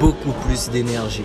beaucoup plus d'énergie.